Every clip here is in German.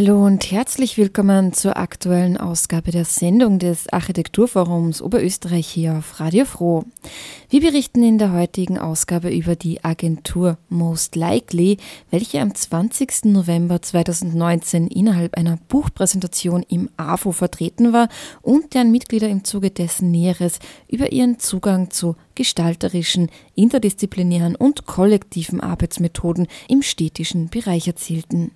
Hallo und herzlich willkommen zur aktuellen Ausgabe der Sendung des Architekturforums Oberösterreich hier auf Radio Froh. Wir berichten in der heutigen Ausgabe über die Agentur Most Likely, welche am 20. November 2019 innerhalb einer Buchpräsentation im AFO vertreten war und deren Mitglieder im Zuge dessen Näheres über ihren Zugang zu gestalterischen, interdisziplinären und kollektiven Arbeitsmethoden im städtischen Bereich erzielten.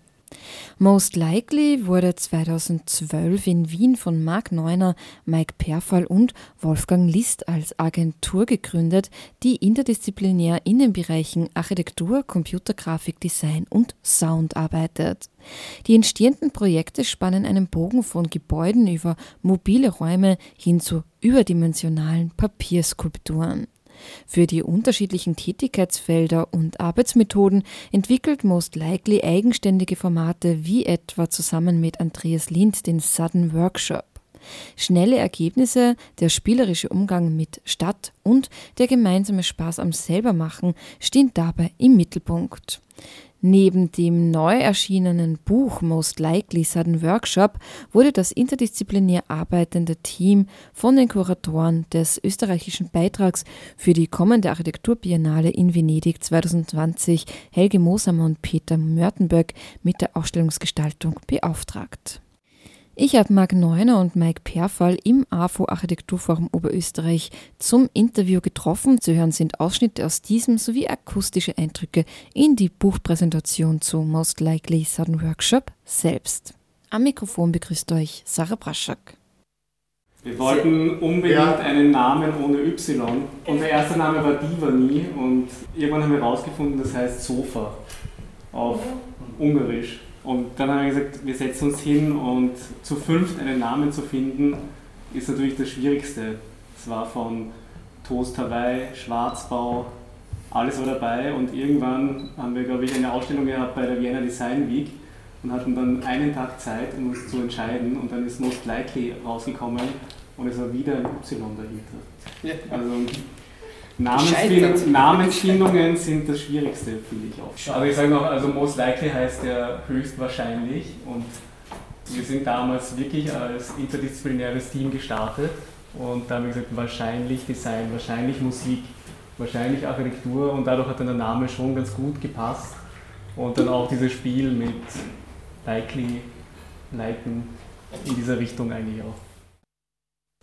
Most Likely wurde 2012 in Wien von Marc Neuner, Mike Perfall und Wolfgang List als Agentur gegründet, die interdisziplinär in den Bereichen Architektur, Computergrafik, Design und Sound arbeitet. Die entstehenden Projekte spannen einen Bogen von Gebäuden über mobile Räume hin zu überdimensionalen Papierskulpturen. Für die unterschiedlichen Tätigkeitsfelder und Arbeitsmethoden entwickelt Most Likely eigenständige Formate wie etwa zusammen mit Andreas Lind den Sudden Workshop. Schnelle Ergebnisse, der spielerische Umgang mit Stadt und der gemeinsame Spaß am Selbermachen stehen dabei im Mittelpunkt. Neben dem neu erschienenen Buch Most Likely Sudden Workshop wurde das interdisziplinär arbeitende Team von den Kuratoren des österreichischen Beitrags für die kommende Architekturbiennale in Venedig 2020 Helge Mosamer und Peter Mörtenböck mit der Ausstellungsgestaltung beauftragt. Ich habe Marc Neuner und Mike Perfall im AFO Architekturforum Oberösterreich zum Interview getroffen. Zu hören sind Ausschnitte aus diesem sowie akustische Eindrücke in die Buchpräsentation zu Most Likely Sudden Workshop selbst. Am Mikrofon begrüßt euch Sarah Braschak. Wir wollten unbedingt ja. einen Namen ohne Y. Unser erster Name war Divani und irgendwann haben wir herausgefunden, das heißt Sofa auf Ungarisch. Und dann haben wir gesagt, wir setzen uns hin und zu fünft einen Namen zu finden, ist natürlich das Schwierigste. Es war von Toast Hawaii, Schwarzbau, alles war dabei und irgendwann haben wir, glaube ich, eine Ausstellung gehabt bei der Vienna Design Week und hatten dann einen Tag Zeit, um uns zu entscheiden und dann ist Most Likely rausgekommen und es war wieder ein Y dahinter. Also Namensfind Namensfindungen sind das Schwierigste, finde ich auch. Also ich sage noch, also most likely heißt ja höchstwahrscheinlich und wir sind damals wirklich als interdisziplinäres Team gestartet und da haben wir gesagt, wahrscheinlich Design, wahrscheinlich Musik, wahrscheinlich Architektur und dadurch hat dann der Name schon ganz gut gepasst und dann auch dieses Spiel mit likely, liken in dieser Richtung eigentlich auch.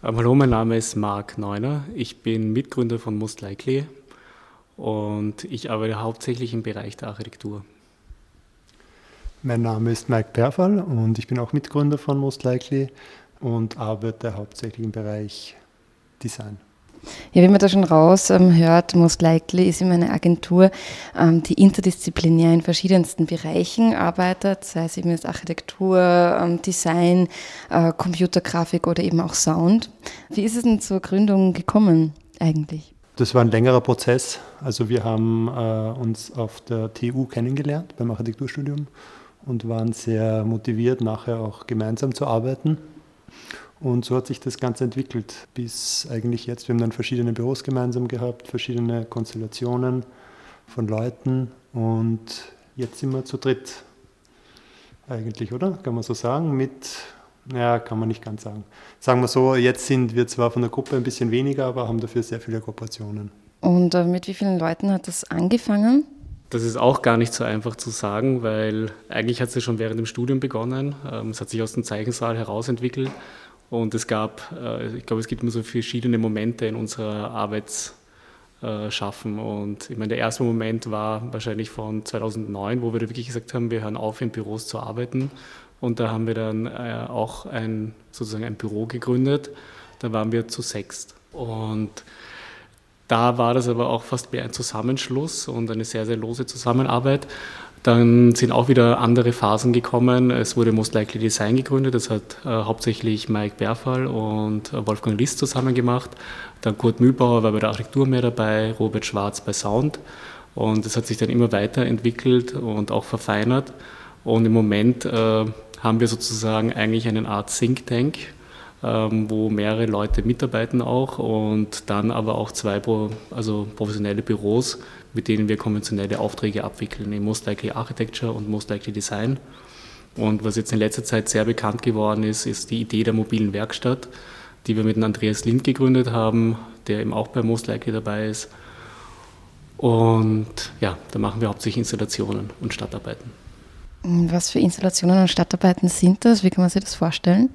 Ähm, hallo, mein Name ist Marc Neuner. Ich bin Mitgründer von Most Likely und ich arbeite hauptsächlich im Bereich der Architektur. Mein Name ist Mike Perfall und ich bin auch Mitgründer von Most Likely und arbeite hauptsächlich im Bereich Design. Ja, wie man da schon raus ähm, hört, Most Likely ist immer eine Agentur, ähm, die interdisziplinär in verschiedensten Bereichen arbeitet, sei es eben jetzt Architektur, ähm, Design, äh, Computergrafik oder eben auch Sound. Wie ist es denn zur Gründung gekommen eigentlich? Das war ein längerer Prozess. Also wir haben äh, uns auf der TU kennengelernt beim Architekturstudium und waren sehr motiviert, nachher auch gemeinsam zu arbeiten. Und so hat sich das Ganze entwickelt bis eigentlich jetzt. Wir haben dann verschiedene Büros gemeinsam gehabt, verschiedene Konstellationen von Leuten und jetzt sind wir zu dritt eigentlich, oder? Kann man so sagen? Mit, naja, kann man nicht ganz sagen. Sagen wir so, jetzt sind wir zwar von der Gruppe ein bisschen weniger, aber haben dafür sehr viele Kooperationen. Und äh, mit wie vielen Leuten hat das angefangen? Das ist auch gar nicht so einfach zu sagen, weil eigentlich hat es ja schon während dem Studium begonnen. Ähm, es hat sich aus dem Zeichensaal herausentwickelt und es gab, äh, ich glaube, es gibt immer so verschiedene Momente in unserer Arbeitsschaffen. Und ich meine, der erste Moment war wahrscheinlich von 2009, wo wir wirklich gesagt haben, wir hören auf, in Büros zu arbeiten. Und da haben wir dann äh, auch ein, sozusagen ein Büro gegründet. Da waren wir zu sechst. Und da war das aber auch fast mehr ein Zusammenschluss und eine sehr, sehr lose Zusammenarbeit. Dann sind auch wieder andere Phasen gekommen. Es wurde Most Likely Design gegründet. Das hat äh, hauptsächlich Mike Berfall und äh, Wolfgang List zusammen gemacht. Dann Kurt Mühlbauer war bei der Architektur mehr dabei, Robert Schwarz bei Sound. Und es hat sich dann immer weiterentwickelt und auch verfeinert. Und im Moment äh, haben wir sozusagen eigentlich eine Art Think Tank, ähm, wo mehrere Leute mitarbeiten auch und dann aber auch zwei also professionelle Büros, mit denen wir konventionelle Aufträge abwickeln, in Most Likely Architecture und Most Likely Design. Und was jetzt in letzter Zeit sehr bekannt geworden ist, ist die Idee der mobilen Werkstatt, die wir mit Andreas Lind gegründet haben, der eben auch bei Most Likely dabei ist. Und ja, da machen wir hauptsächlich Installationen und Stadtarbeiten. Was für Installationen und Stadtarbeiten sind das? Wie kann man sich das vorstellen?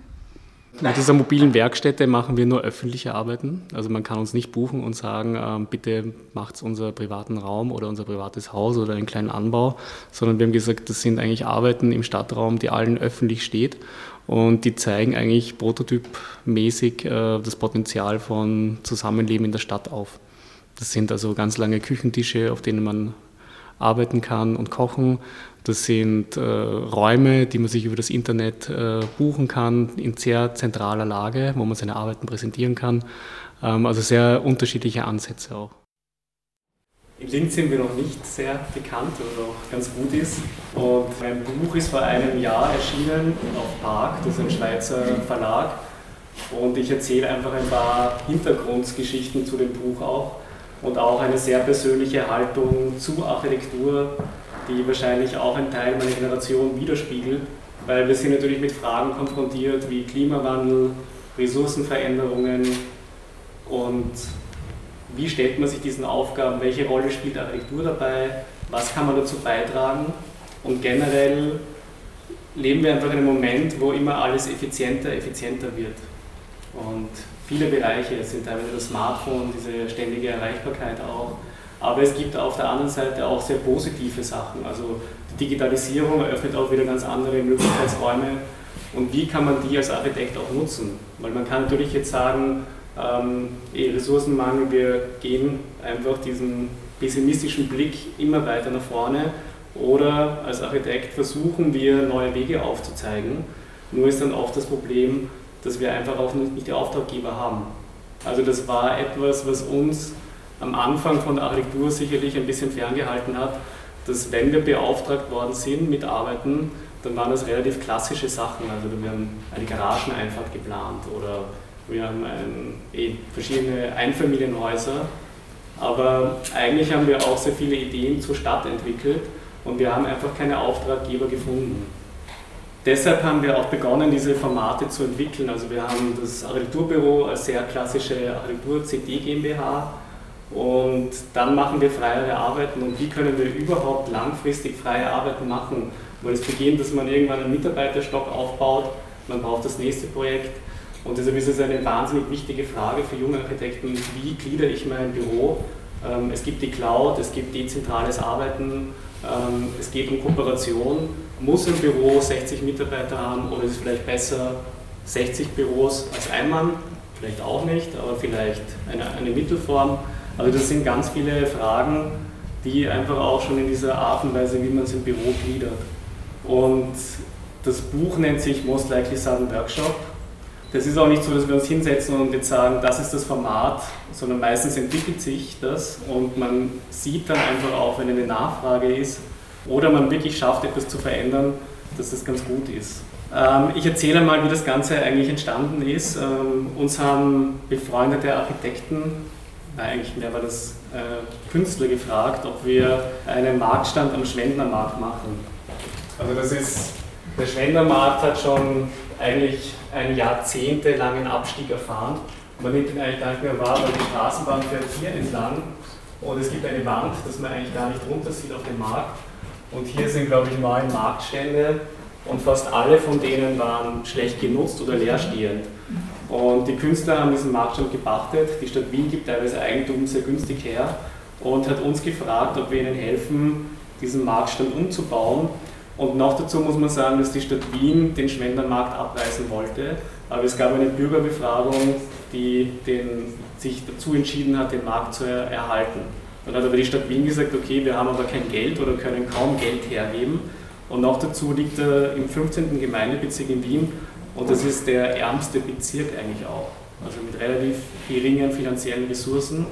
Mit dieser mobilen Werkstätte machen wir nur öffentliche Arbeiten. Also man kann uns nicht buchen und sagen, ähm, bitte macht unser privaten Raum oder unser privates Haus oder einen kleinen Anbau, sondern wir haben gesagt, das sind eigentlich Arbeiten im Stadtraum, die allen öffentlich steht und die zeigen eigentlich prototypmäßig äh, das Potenzial von Zusammenleben in der Stadt auf. Das sind also ganz lange Küchentische, auf denen man arbeiten kann und kochen. Das sind äh, Räume, die man sich über das Internet äh, buchen kann, in sehr zentraler Lage, wo man seine Arbeiten präsentieren kann. Ähm, also sehr unterschiedliche Ansätze auch. In Linz sind wir noch nicht sehr bekannt, was auch ganz gut ist. Und mein Buch ist vor einem Jahr erschienen auf Park, das ist ein Schweizer Verlag. Und ich erzähle einfach ein paar Hintergrundgeschichten zu dem Buch auch und auch eine sehr persönliche Haltung zu Architektur, die wahrscheinlich auch ein Teil meiner Generation widerspiegelt, weil wir sind natürlich mit Fragen konfrontiert wie Klimawandel, Ressourcenveränderungen und wie stellt man sich diesen Aufgaben, welche Rolle spielt Architektur dabei, was kann man dazu beitragen und generell leben wir einfach in einem Moment, wo immer alles effizienter, effizienter wird. Und viele Bereiche sind teilweise das Smartphone, diese ständige Erreichbarkeit auch. Aber es gibt auf der anderen Seite auch sehr positive Sachen. Also die Digitalisierung eröffnet auch wieder ganz andere Möglichkeitsräume. Und wie kann man die als Architekt auch nutzen? Weil man kann natürlich jetzt sagen, ähm, eh, Ressourcenmangel, wir gehen einfach diesen pessimistischen Blick immer weiter nach vorne. Oder als Architekt versuchen wir neue Wege aufzuzeigen. Nur ist dann oft das Problem, dass wir einfach auch nicht die Auftraggeber haben. Also das war etwas, was uns am Anfang von der Architektur sicherlich ein bisschen ferngehalten hat, dass wenn wir beauftragt worden sind mit Arbeiten, dann waren das relativ klassische Sachen. Also wir haben eine Garageneinfahrt geplant oder wir haben ein, eh, verschiedene Einfamilienhäuser. Aber eigentlich haben wir auch sehr viele Ideen zur Stadt entwickelt und wir haben einfach keine Auftraggeber gefunden. Deshalb haben wir auch begonnen, diese Formate zu entwickeln. Also wir haben das Architekturbüro als sehr klassische Architektur-CD GmbH und dann machen wir freiere Arbeiten. Und wie können wir überhaupt langfristig freie Arbeiten machen? Weil es beginnt, dass man irgendwann einen Mitarbeiterstock aufbaut, man braucht das nächste Projekt. Und deshalb ist es eine wahnsinnig wichtige Frage für junge Architekten, wie gliedere ich mein Büro? Ähm, es gibt die Cloud, es gibt dezentrales Arbeiten, ähm, es geht um Kooperation. Muss ein Büro 60 Mitarbeiter haben oder ist es vielleicht besser 60 Büros als ein Mann? Vielleicht auch nicht, aber vielleicht eine, eine Mittelform. Also das sind ganz viele Fragen, die einfach auch schon in dieser Art und Weise, wie man es im Büro gliedert. Und das Buch nennt sich Most Likely Sudden Workshop. Das ist auch nicht so, dass wir uns hinsetzen und jetzt sagen, das ist das Format, sondern meistens entwickelt sich das und man sieht dann einfach auch, wenn eine Nachfrage ist oder man wirklich schafft, etwas zu verändern, dass das ganz gut ist. Ähm, ich erzähle mal, wie das Ganze eigentlich entstanden ist. Ähm, uns haben befreundete Architekten eigentlich mehr war das äh, Künstler gefragt, ob wir einen Marktstand am Schwendnermarkt machen. Also das ist, der Schwendnermarkt hat schon eigentlich einen jahrzehntelangen Abstieg erfahren. Man nimmt ihn eigentlich gar nicht mehr wahr, weil die Straßenbahn fährt hier entlang und es gibt eine Wand, dass man eigentlich gar nicht runter sieht auf den Markt. Und hier sind, glaube ich, neun Marktstände und fast alle von denen waren schlecht genutzt oder leerstehend. Und die Künstler haben diesen Marktstand gepachtet. Die Stadt Wien gibt teilweise Eigentum sehr günstig her und hat uns gefragt, ob wir ihnen helfen, diesen Marktstand umzubauen. Und noch dazu muss man sagen, dass die Stadt Wien den Schwendermarkt abreißen wollte. Aber es gab eine Bürgerbefragung, die den, sich dazu entschieden hat, den Markt zu erhalten. Dann hat aber die Stadt Wien gesagt, okay, wir haben aber kein Geld oder können kaum Geld hergeben. Und noch dazu liegt er im 15. Gemeindebezirk in Wien und das ist der ärmste Bezirk eigentlich auch, also mit relativ geringen finanziellen Ressourcen.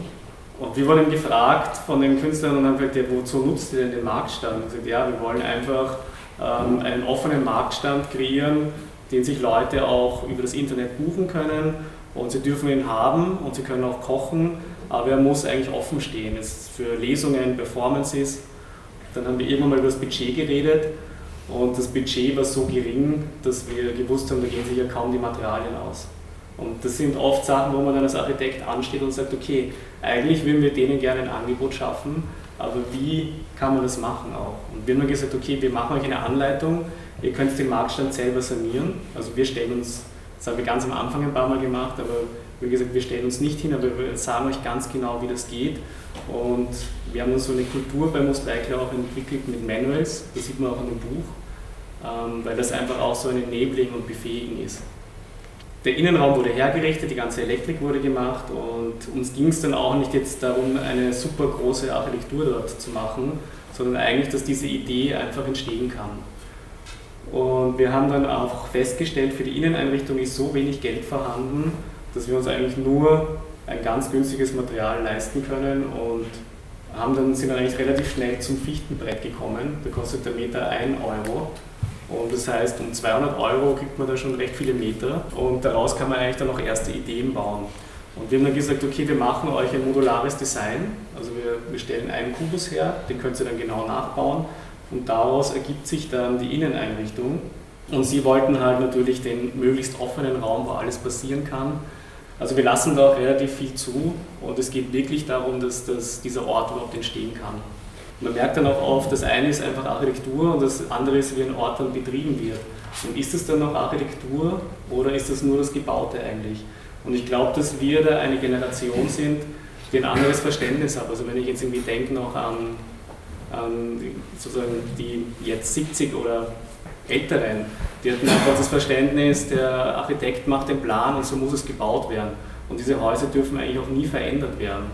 Und wir wurden gefragt von den Künstlern und haben gesagt, ja, wozu nutzt ihr denn den Marktstand? Und gesagt, ja, wir wollen einfach ähm, einen offenen Marktstand kreieren, den sich Leute auch über das Internet buchen können und sie dürfen ihn haben und sie können auch kochen, aber er muss eigentlich offen stehen. Jetzt für Lesungen, Performances. Dann haben wir irgendwann mal über das Budget geredet und das Budget war so gering, dass wir gewusst haben, da gehen sich ja kaum die Materialien aus. Und das sind oft Sachen, wo man dann als Architekt ansteht und sagt, okay, eigentlich würden wir denen gerne ein Angebot schaffen, aber wie kann man das machen auch? Und wir haben gesagt, okay, wir machen euch eine Anleitung, ihr könnt den Marktstand selber sanieren. Also wir stellen uns, das haben wir ganz am Anfang ein paar Mal gemacht, aber wie gesagt, wir stellen uns nicht hin, aber wir sagen euch ganz genau, wie das geht. Und wir haben so eine Kultur bei Mosleikler auch entwickelt mit Manuals, das sieht man auch in dem Buch, ähm, weil das einfach auch so ein Enabling und Befähigen ist. Der Innenraum wurde hergerichtet, die ganze Elektrik wurde gemacht und uns ging es dann auch nicht jetzt darum, eine super große Architektur dort zu machen, sondern eigentlich, dass diese Idee einfach entstehen kann. Und wir haben dann auch festgestellt, für die Inneneinrichtung ist so wenig Geld vorhanden, dass wir uns eigentlich nur ein ganz günstiges Material leisten können und haben dann, sind dann eigentlich relativ schnell zum Fichtenbrett gekommen. Da kostet der Meter 1 Euro. Und das heißt, um 200 Euro kriegt man da schon recht viele Meter und daraus kann man eigentlich dann auch erste Ideen bauen. Und wir haben dann gesagt, okay, wir machen euch ein modulares Design. Also wir, wir stellen einen Kubus her, den könnt ihr dann genau nachbauen und daraus ergibt sich dann die Inneneinrichtung. Und sie wollten halt natürlich den möglichst offenen Raum, wo alles passieren kann. Also wir lassen da auch relativ viel zu und es geht wirklich darum, dass, dass dieser Ort überhaupt entstehen kann. Man merkt dann auch oft, das eine ist einfach Architektur und das andere ist, wie ein Ort dann betrieben wird. Und ist es dann noch Architektur oder ist das nur das Gebaute eigentlich? Und ich glaube, dass wir da eine Generation sind, die ein anderes Verständnis hat. Also wenn ich jetzt irgendwie denke noch an, an sozusagen die jetzt 70 oder Älteren, die hatten einfach das Verständnis, der Architekt macht den Plan und so muss es gebaut werden. Und diese Häuser dürfen eigentlich auch nie verändert werden.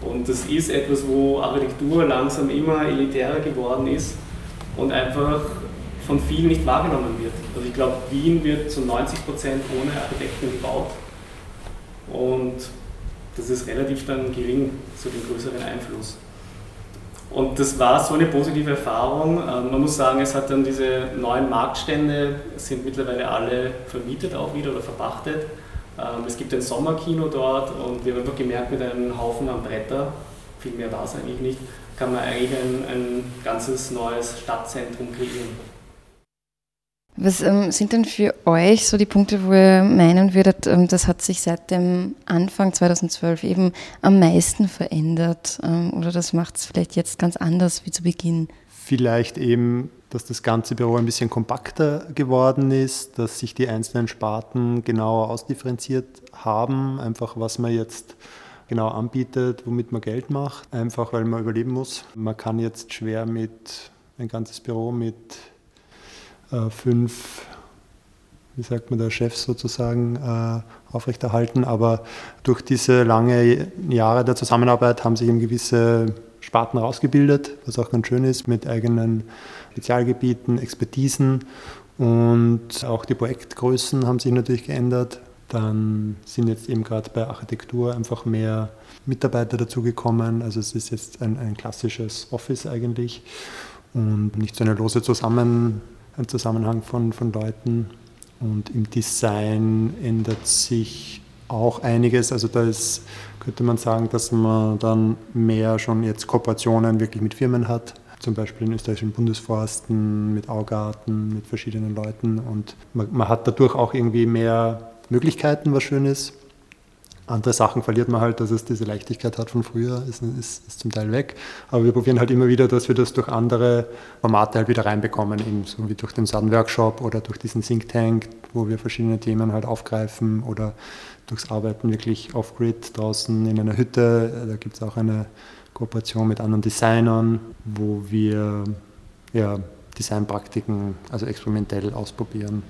Und das ist etwas, wo Architektur langsam immer elitärer geworden ist und einfach von vielen nicht wahrgenommen wird. Also ich glaube, Wien wird zu 90 Prozent ohne Architekten gebaut und das ist relativ dann gering, so den größeren Einfluss. Und das war so eine positive Erfahrung. Ähm, man muss sagen, es hat dann diese neuen Marktstände, sind mittlerweile alle vermietet auch wieder oder verpachtet. Ähm, es gibt ein Sommerkino dort und wir haben einfach gemerkt, mit einem Haufen an Bretter, viel mehr war es eigentlich nicht, kann man eigentlich ein, ein ganzes neues Stadtzentrum kreieren. Was ähm, sind denn für euch so die Punkte, wo ihr meinen würdet, ähm, das hat sich seit dem Anfang 2012 eben am meisten verändert ähm, oder das macht es vielleicht jetzt ganz anders wie zu Beginn? Vielleicht eben dass das ganze Büro ein bisschen kompakter geworden ist, dass sich die einzelnen Sparten genauer ausdifferenziert haben, einfach was man jetzt genau anbietet, womit man Geld macht, einfach weil man überleben muss. Man kann jetzt schwer mit ein ganzes Büro mit fünf, wie sagt man da, Chefs sozusagen äh, aufrechterhalten, aber durch diese lange Jahre der Zusammenarbeit haben sich eben gewisse Sparten rausgebildet, was auch ganz schön ist, mit eigenen Spezialgebieten, Expertisen und auch die Projektgrößen haben sich natürlich geändert. Dann sind jetzt eben gerade bei Architektur einfach mehr Mitarbeiter dazugekommen. Also es ist jetzt ein, ein klassisches Office eigentlich und nicht so eine lose Zusammen, ein Zusammenhang von, von Leuten. Und im Design ändert sich auch einiges. Also da ist, könnte man sagen, dass man dann mehr schon jetzt Kooperationen wirklich mit Firmen hat. Zum Beispiel in österreichischen Bundesforsten, mit Augarten, mit verschiedenen Leuten. Und man, man hat dadurch auch irgendwie mehr Möglichkeiten, was schön ist. Andere Sachen verliert man halt, dass es diese Leichtigkeit hat von früher, ist, ist, ist, zum Teil weg. Aber wir probieren halt immer wieder, dass wir das durch andere Formate halt wieder reinbekommen, eben so wie durch den Sun-Workshop oder durch diesen Think Tank, wo wir verschiedene Themen halt aufgreifen oder durchs Arbeiten wirklich off-grid draußen in einer Hütte. Da gibt es auch eine Kooperation mit anderen Designern, wo wir ja, Designpraktiken also experimentell ausprobieren.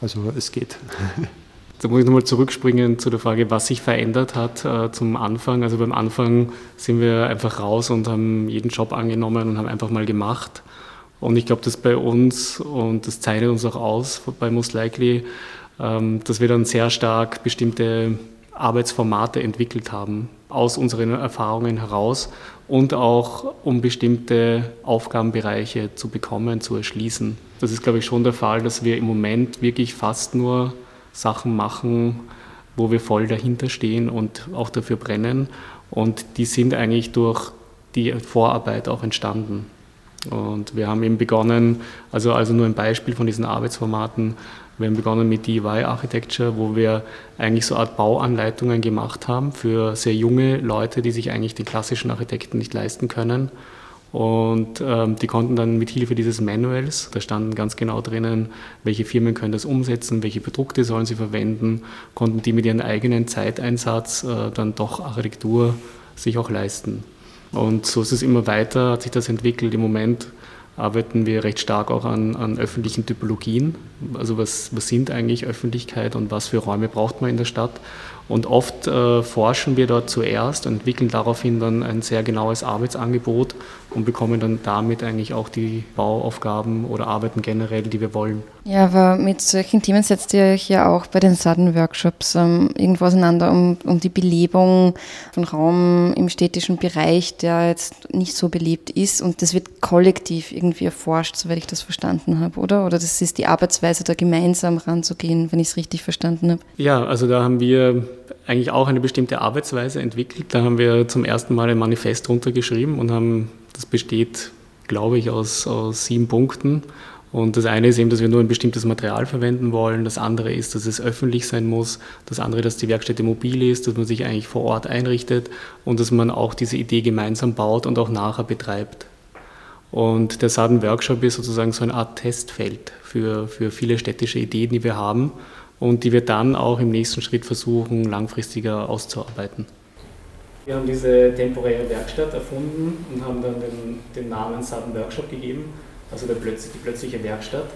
Also es geht. Da muss ich nochmal zurückspringen zu der Frage, was sich verändert hat äh, zum Anfang. Also beim Anfang sind wir einfach raus und haben jeden Job angenommen und haben einfach mal gemacht. Und ich glaube, dass bei uns, und das zeichnet uns auch aus bei Most Likely, ähm, dass wir dann sehr stark bestimmte Arbeitsformate entwickelt haben, aus unseren Erfahrungen heraus und auch um bestimmte Aufgabenbereiche zu bekommen, zu erschließen. Das ist, glaube ich, schon der Fall, dass wir im Moment wirklich fast nur Sachen machen, wo wir voll dahinter stehen und auch dafür brennen. Und die sind eigentlich durch die Vorarbeit auch entstanden. Und wir haben eben begonnen, also, also nur ein Beispiel von diesen Arbeitsformaten, wir haben begonnen mit DIY Architecture, wo wir eigentlich so eine Art Bauanleitungen gemacht haben für sehr junge Leute, die sich eigentlich den klassischen Architekten nicht leisten können. Und ähm, die konnten dann mit Hilfe dieses Manuals, da standen ganz genau drinnen, welche Firmen können das umsetzen, welche Produkte sollen sie verwenden, konnten die mit ihrem eigenen Zeiteinsatz äh, dann doch Architektur sich auch leisten. Und so ist es immer weiter, hat sich das entwickelt. Im Moment arbeiten wir recht stark auch an, an öffentlichen Typologien. Also was, was sind eigentlich Öffentlichkeit und was für Räume braucht man in der Stadt? Und oft äh, forschen wir dort zuerst entwickeln daraufhin dann ein sehr genaues Arbeitsangebot und bekommen dann damit eigentlich auch die Bauaufgaben oder Arbeiten generell, die wir wollen. Ja, aber mit solchen Themen setzt ihr euch ja auch bei den Sudden-Workshops ähm, irgendwo auseinander, um, um die Belebung von Raum im städtischen Bereich, der jetzt nicht so belebt ist. Und das wird kollektiv irgendwie erforscht, soweit ich das verstanden habe, oder? Oder das ist die Arbeitsweise, da gemeinsam ranzugehen, wenn ich es richtig verstanden habe? Ja, also da haben wir eigentlich auch eine bestimmte Arbeitsweise entwickelt. Da haben wir zum ersten Mal ein Manifest runtergeschrieben und haben, das besteht, glaube ich, aus, aus sieben Punkten. Und das eine ist eben, dass wir nur ein bestimmtes Material verwenden wollen. Das andere ist, dass es öffentlich sein muss. Das andere, dass die Werkstätte mobil ist, dass man sich eigentlich vor Ort einrichtet und dass man auch diese Idee gemeinsam baut und auch nachher betreibt. Und der Sudden Workshop ist sozusagen so eine Art Testfeld für, für viele städtische Ideen, die wir haben und die wir dann auch im nächsten Schritt versuchen, langfristiger auszuarbeiten. Wir haben diese temporäre Werkstatt erfunden und haben dann den, den Namen Sudden Workshop gegeben, also plötzlich, die plötzliche Werkstatt.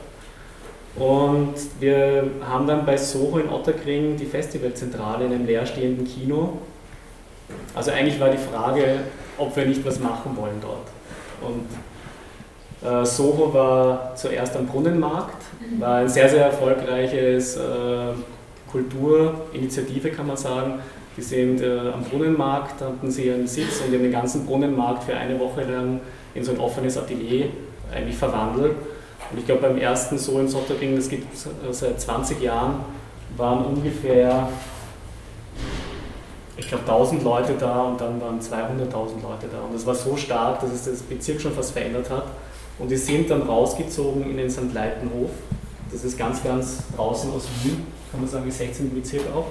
Und wir haben dann bei Soho in Otterkring die Festivalzentrale in einem leerstehenden Kino. Also eigentlich war die Frage, ob wir nicht was machen wollen dort. Und Soho war zuerst am Brunnenmarkt, war ein sehr, sehr erfolgreiches äh, Kulturinitiative, kann man sagen. Die sind äh, am Brunnenmarkt, hatten sie ihren Sitz und haben den ganzen Brunnenmarkt für eine Woche lang in so ein offenes Atelier eigentlich verwandelt. Und ich glaube, beim ersten So in Sottering, das gibt es äh, seit 20 Jahren, waren ungefähr, ich glaube, 1000 Leute da und dann waren 200.000 Leute da. Und das war so stark, dass es das Bezirk schon fast verändert hat. Und die sind dann rausgezogen in den St. Leitenhof. Das ist ganz, ganz draußen aus Wien, kann man sagen, im 16. Bezirk auch.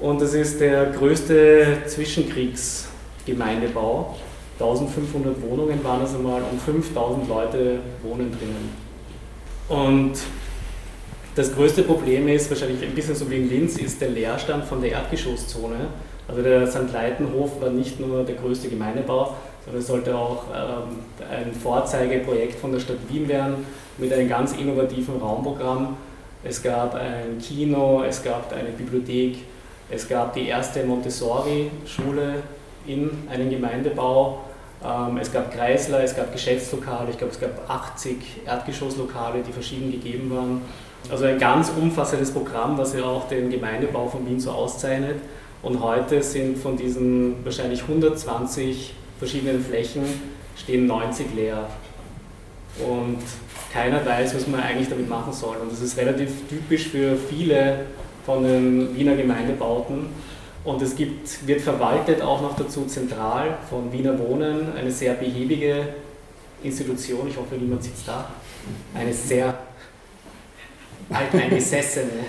Und das ist der größte Zwischenkriegsgemeindebau. 1500 Wohnungen waren es einmal und 5000 Leute wohnen drinnen. Und das größte Problem ist, wahrscheinlich ein bisschen so wie in Linz, ist der Leerstand von der Erdgeschosszone. Also der St. Leitenhof war nicht nur der größte Gemeindebau, sondern es sollte auch ähm, ein Vorzeigeprojekt von der Stadt Wien werden mit einem ganz innovativen Raumprogramm. Es gab ein Kino, es gab eine Bibliothek, es gab die erste Montessori-Schule in einem Gemeindebau, ähm, es gab Kreisler, es gab Geschäftslokale, ich glaube es gab 80 Erdgeschosslokale, die verschieden gegeben waren. Also ein ganz umfassendes Programm, was ja auch den Gemeindebau von Wien so auszeichnet. Und heute sind von diesen wahrscheinlich 120 verschiedenen Flächen stehen 90 leer. Und keiner weiß, was man eigentlich damit machen soll. Und das ist relativ typisch für viele von den Wiener Gemeindebauten. Und es gibt, wird verwaltet auch noch dazu zentral von Wiener Wohnen, eine sehr behäbige Institution. Ich hoffe, niemand sitzt da. Eine sehr alteingesessene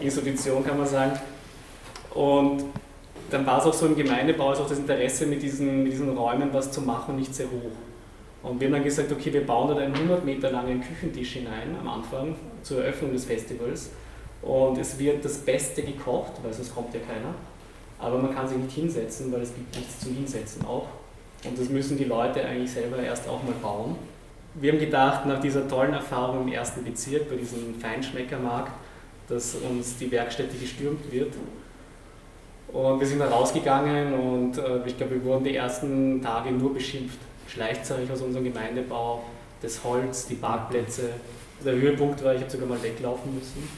Institution, kann man sagen. Und dann war es auch so im Gemeindebau, ist auch das Interesse mit diesen, mit diesen Räumen was zu machen nicht sehr hoch. Und wir haben dann gesagt, okay, wir bauen da einen 100 Meter langen Küchentisch hinein am Anfang zur Eröffnung des Festivals. Und es wird das Beste gekocht, weil sonst kommt ja keiner. Aber man kann sich nicht hinsetzen, weil es gibt nichts zum Hinsetzen auch. Und das müssen die Leute eigentlich selber erst auch mal bauen. Wir haben gedacht, nach dieser tollen Erfahrung im ersten Bezirk, bei diesem Feinschmeckermarkt, dass uns die Werkstätte gestürmt wird und wir sind dann rausgegangen und äh, ich glaube, wir wurden die ersten Tage nur beschimpft. Schleichzeug aus unserem Gemeindebau, das Holz, die Parkplätze. Der Höhepunkt war, ich habe sogar mal weglaufen müssen.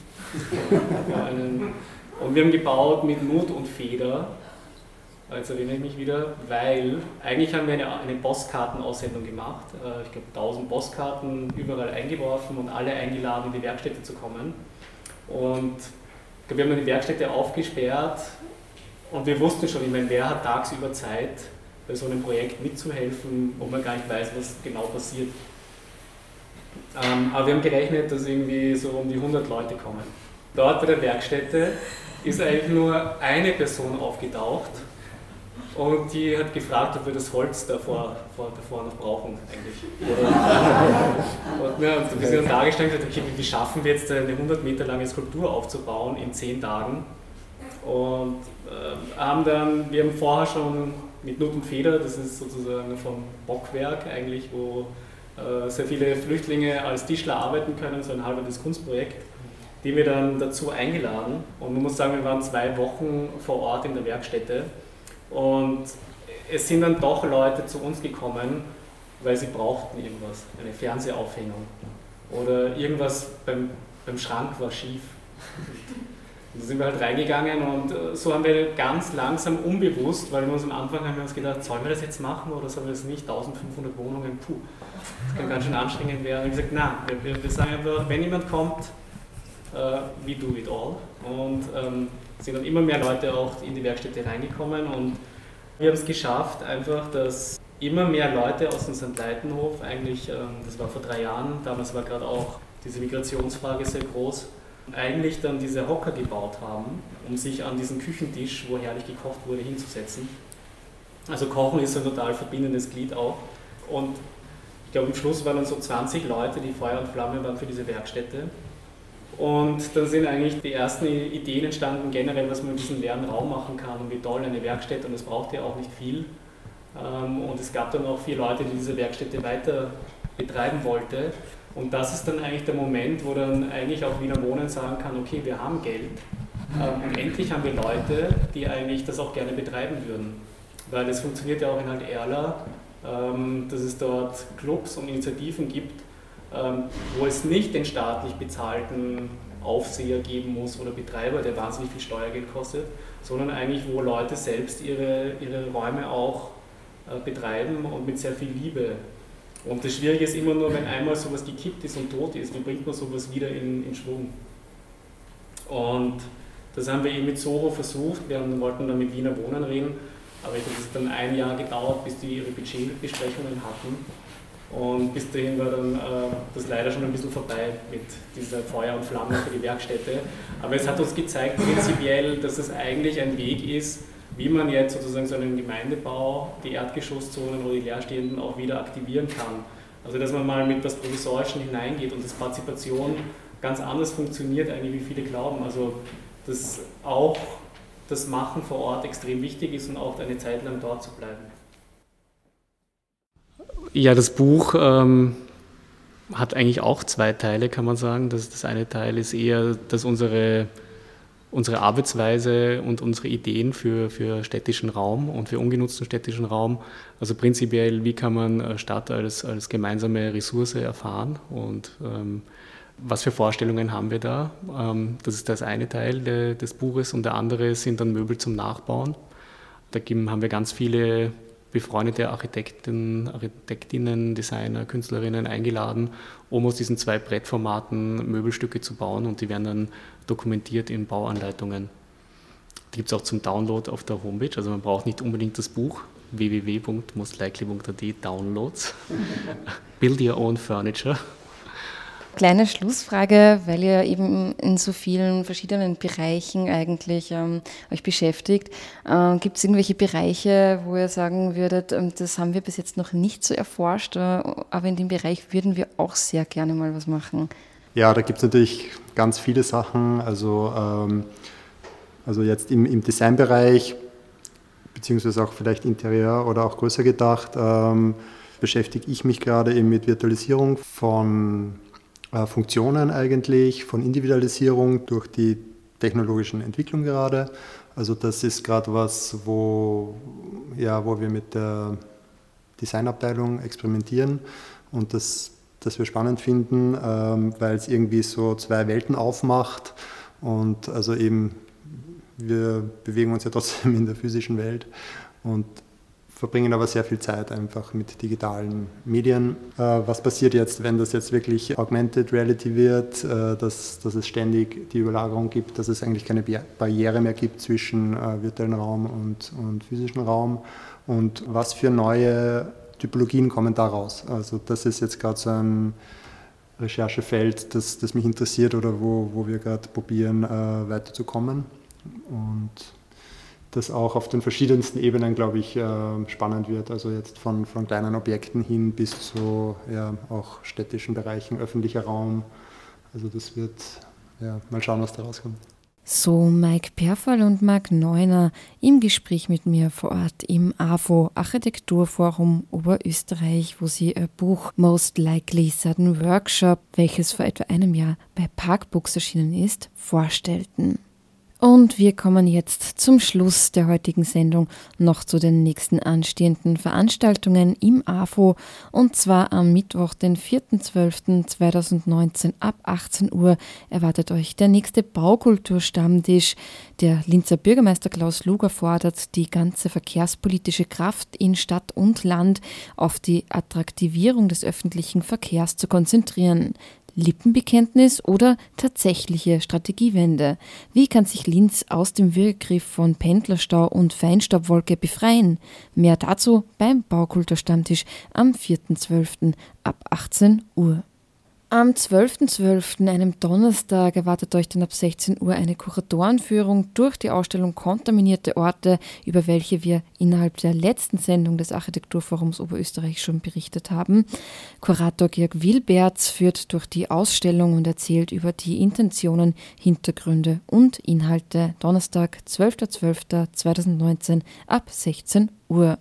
Und wir haben gebaut mit Nut und Feder. Jetzt erinnere ich mich wieder, weil eigentlich haben wir eine, eine Postkartenaussendung gemacht. Äh, ich glaube 1000 Postkarten überall eingeworfen und alle eingeladen, in die Werkstätte zu kommen. Und ich glaube, wir haben die Werkstätte aufgesperrt und wir wussten schon, ich meine, wer hat tagsüber Zeit, bei so einem Projekt mitzuhelfen, wo man gar nicht weiß, was genau passiert. Ähm, aber wir haben gerechnet, dass irgendwie so um die 100 Leute kommen. Dort bei der Werkstätte ist eigentlich nur eine Person aufgetaucht und die hat gefragt, ob wir das Holz davor, vor, davor noch brauchen eigentlich. und, ja, und wir sind dann dargestellt, okay, wie schaffen wir jetzt eine 100 Meter lange Skulptur aufzubauen in 10 Tagen? Und äh, haben dann, wir haben vorher schon mit Nut und Feder, das ist sozusagen vom Bockwerk eigentlich, wo äh, sehr viele Flüchtlinge als Tischler arbeiten können, so ein halbes Kunstprojekt, die wir dann dazu eingeladen. Und man muss sagen, wir waren zwei Wochen vor Ort in der Werkstätte und es sind dann doch Leute zu uns gekommen, weil sie brauchten irgendwas, eine Fernsehaufhängung oder irgendwas beim, beim Schrank war schief. Und da sind wir halt reingegangen und äh, so haben wir ganz langsam unbewusst, weil wir uns am Anfang haben wir uns gedacht, sollen wir das jetzt machen oder sollen wir das nicht? 1500 Wohnungen, puh, das kann ganz schön anstrengend werden. Und wir haben gesagt, nein, wir, wir sagen einfach, wenn jemand kommt, uh, we do it all. Und ähm, sind dann immer mehr Leute auch in die Werkstätte reingekommen und wir haben es geschafft, einfach, dass immer mehr Leute aus St. Leitenhof, eigentlich, ähm, das war vor drei Jahren, damals war gerade auch diese Migrationsfrage sehr groß, eigentlich dann diese Hocker gebaut haben, um sich an diesen Küchentisch, wo herrlich gekocht wurde, hinzusetzen. Also Kochen ist ein total verbindendes Glied auch. Und ich glaube, im Schluss waren dann so 20 Leute, die Feuer und Flamme waren für diese Werkstätte. Und dann sind eigentlich die ersten Ideen entstanden, generell, was man in diesem leeren Raum machen kann und wie toll eine Werkstätte, und es braucht ja auch nicht viel. Ähm, und es gab dann auch vier Leute, die diese Werkstätte weiter betreiben wollten. Und das ist dann eigentlich der Moment, wo dann eigentlich auch Wiener Wohnen sagen kann, okay, wir haben Geld ähm, und endlich haben wir Leute, die eigentlich das auch gerne betreiben würden. Weil es funktioniert ja auch in halt Erla, ähm, dass es dort Clubs und Initiativen gibt, ähm, wo es nicht den staatlich bezahlten Aufseher geben muss oder Betreiber, der wahnsinnig viel Steuergeld kostet, sondern eigentlich, wo Leute selbst ihre, ihre Räume auch äh, betreiben und mit sehr viel Liebe. Und das Schwierige ist immer nur, wenn einmal sowas gekippt ist und tot ist, wie bringt man sowas wieder in, in Schwung? Und das haben wir eben mit Soho versucht. Wir haben, wollten dann mit Wiener Wohnen reden, aber es hat dann ein Jahr gedauert, bis die ihre Budgetbesprechungen hatten. Und bis dahin war dann äh, das leider schon ein bisschen vorbei mit dieser Feuer und Flamme für die Werkstätte. Aber es hat uns gezeigt, prinzipiell, dass es eigentlich ein Weg ist, wie man jetzt sozusagen so einen Gemeindebau, die Erdgeschosszonen oder die Leerstehenden auch wieder aktivieren kann. Also dass man mal mit das Provisorischen hineingeht und dass Partizipation ganz anders funktioniert, eigentlich wie viele glauben. Also dass auch das Machen vor Ort extrem wichtig ist und auch eine Zeit lang dort zu bleiben. Ja, das Buch ähm, hat eigentlich auch zwei Teile, kann man sagen. Das, das eine Teil ist eher, dass unsere, unsere Arbeitsweise und unsere Ideen für, für städtischen Raum und für ungenutzten städtischen Raum, also prinzipiell, wie kann man äh, Stadt als, als gemeinsame Ressource erfahren und ähm, was für Vorstellungen haben wir da? Ähm, das ist das eine Teil de, des Buches und der andere sind dann Möbel zum Nachbauen. Da haben wir ganz viele befreundete Architekten, Architektinnen, Designer, Künstlerinnen eingeladen, um aus diesen zwei Brettformaten Möbelstücke zu bauen und die werden dann dokumentiert in Bauanleitungen. Die gibt es auch zum Download auf der Homepage, also man braucht nicht unbedingt das Buch www.mostlikely.at Downloads. Build your own furniture. Kleine Schlussfrage, weil ihr eben in so vielen verschiedenen Bereichen eigentlich ähm, euch beschäftigt. Äh, Gibt es irgendwelche Bereiche, wo ihr sagen würdet, ähm, das haben wir bis jetzt noch nicht so erforscht, äh, aber in dem Bereich würden wir auch sehr gerne mal was machen? Ja, da gibt es natürlich ganz viele Sachen. Also, ähm, also jetzt im, im Designbereich, beziehungsweise auch vielleicht Interieur oder auch größer gedacht, ähm, beschäftige ich mich gerade eben mit Virtualisierung von Funktionen eigentlich, von Individualisierung durch die technologischen Entwicklung gerade. Also das ist gerade was, wo, ja, wo wir mit der Designabteilung experimentieren und das, das wir spannend finden, ähm, weil es irgendwie so zwei Welten aufmacht und also eben wir bewegen uns ja trotzdem in der physischen Welt und verbringen aber sehr viel Zeit einfach mit digitalen Medien. Äh, was passiert jetzt, wenn das jetzt wirklich Augmented Reality wird, äh, dass, dass es ständig die Überlagerung gibt, dass es eigentlich keine Barriere mehr gibt zwischen äh, virtuellen Raum und, und physischen Raum und was für neue Typologien kommen da raus? Also das ist jetzt gerade so ein Recherchefeld, das, das mich interessiert oder wo, wo wir gerade probieren, weiterzukommen. Und das auch auf den verschiedensten Ebenen, glaube ich, äh, spannend wird. Also jetzt von, von kleinen Objekten hin bis zu ja, auch städtischen Bereichen, öffentlicher Raum. Also das wird, ja, mal schauen, was da rauskommt. So Mike Perfall und Marc Neuner im Gespräch mit mir vor Ort im AFO Architekturforum Oberösterreich, wo sie ihr Buch Most Likely Sudden Workshop, welches vor etwa einem Jahr bei Parkbooks erschienen ist, vorstellten. Und wir kommen jetzt zum Schluss der heutigen Sendung noch zu den nächsten anstehenden Veranstaltungen im AFO und zwar am Mittwoch, den 4.12.2019 ab 18 Uhr erwartet euch der nächste Baukulturstammtisch. Der Linzer Bürgermeister Klaus Luger fordert, die ganze verkehrspolitische Kraft in Stadt und Land auf die Attraktivierung des öffentlichen Verkehrs zu konzentrieren. Lippenbekenntnis oder tatsächliche Strategiewende? Wie kann sich Linz aus dem Wirkgriff von Pendlerstau und Feinstaubwolke befreien? Mehr dazu beim Baukulturstammtisch am 4.12. ab 18 Uhr. Am 12.12., .12., einem Donnerstag, erwartet euch dann ab 16 Uhr eine Kuratorenführung durch die Ausstellung Kontaminierte Orte, über welche wir innerhalb der letzten Sendung des Architekturforums Oberösterreich schon berichtet haben. Kurator Georg Wilberts führt durch die Ausstellung und erzählt über die Intentionen, Hintergründe und Inhalte. Donnerstag, 12.12.2019 ab 16 Uhr.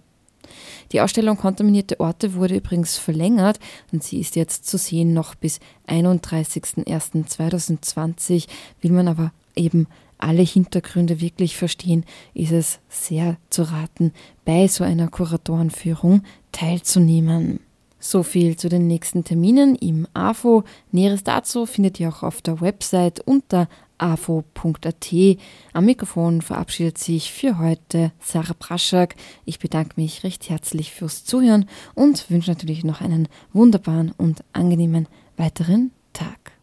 Die Ausstellung Kontaminierte Orte wurde übrigens verlängert und sie ist jetzt zu sehen noch bis 31.01.2020. Will man aber eben alle Hintergründe wirklich verstehen, ist es sehr zu raten, bei so einer Kuratorenführung teilzunehmen. So viel zu den nächsten Terminen im AFO. Näheres dazu findet ihr auch auf der Website unter afo.at. Am Mikrofon verabschiedet sich für heute Sarah Praschak. Ich bedanke mich recht herzlich fürs Zuhören und wünsche natürlich noch einen wunderbaren und angenehmen weiteren Tag.